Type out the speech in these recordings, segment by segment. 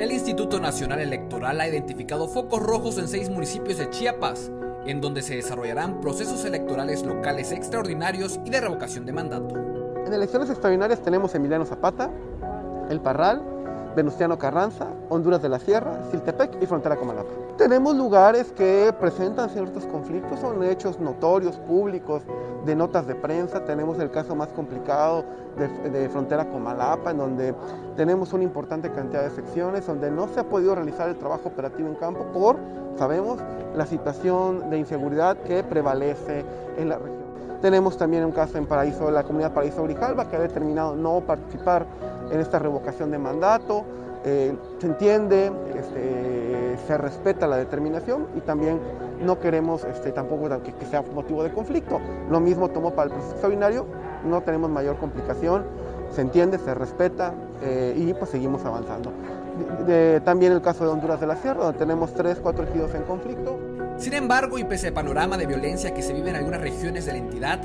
El Instituto Nacional Electoral ha identificado focos rojos en seis municipios de Chiapas, en donde se desarrollarán procesos electorales locales extraordinarios y de revocación de mandato. En elecciones extraordinarias tenemos Emiliano Zapata, El Parral, Venustiano Carranza, Honduras de la Sierra, Siltepec y Frontera Comalapa. Tenemos lugares que presentan ciertos conflictos, son hechos notorios, públicos, de notas de prensa. Tenemos el caso más complicado de, Frontera Comalapa, en donde tenemos una importante cantidad de secciones, donde no se ha podido realizar el trabajo operativo en campo por, sabemos, la situación de inseguridad que prevalece en la región. Tenemos también un caso en Paraíso, la comunidad Paraíso Grijalva, que ha determinado no participar en esta revocación de mandato. Eh, se entiende, este, se respeta la determinación y también no queremos este, tampoco que, sea motivo de conflicto. Lo mismo tomó para el proceso extraordinario, no tenemos mayor complicación, se entiende, se respeta eh, y pues seguimos avanzando. De, de, también el caso de Honduras de la Sierra, donde tenemos tres, cuatro ejidos en conflicto. Sin embargo, y pese al panorama de violencia que se vive en algunas regiones de la entidad,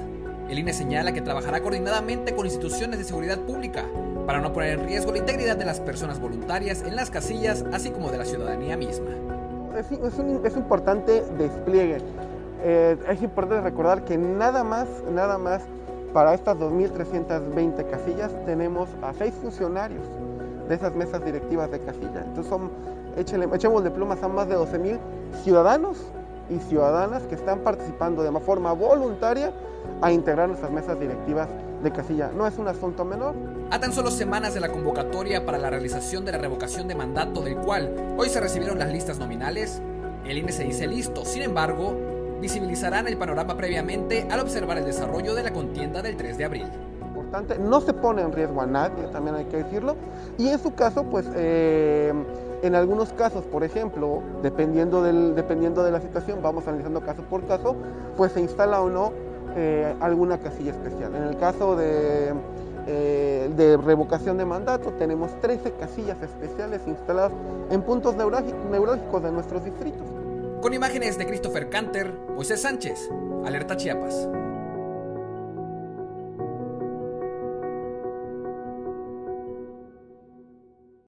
el INE señala que trabajará coordinadamente con instituciones de seguridad pública para no poner en riesgo la integridad de las personas voluntarias en las casillas, así como de la ciudadanía misma. Es, importante despliegue. Eh, es importante recordar que nada más, nada más para estas 2.320 casillas tenemos a seis funcionarios de esas mesas directivas de casilla. Entonces son, de plumas a más de 12.000 ciudadanos y ciudadanas que están participando de forma voluntaria a integrar nuestras mesas directivas de casilla. No es un asunto menor. A tan solo semanas de la convocatoria para la realización de la revocación de mandato del cual hoy se recibieron las listas nominales, el INE se dice listo. Sin embargo, visibilizarán el panorama previamente al observar el desarrollo de la contienda del 3 de abril. Importante, no se pone en riesgo a nadie, también hay que decirlo. Y en su caso, pues... Eh, en algunos casos, por ejemplo, dependiendo, dependiendo de la situación, vamos analizando caso por caso, pues se instala o no eh, alguna casilla especial. En el caso de, eh, de, revocación de mandato, tenemos 13 casillas especiales instaladas en puntos neurálgicos de nuestros distritos. Con imágenes de Christopher Canter, Moisés Sánchez, Alerta Chiapas.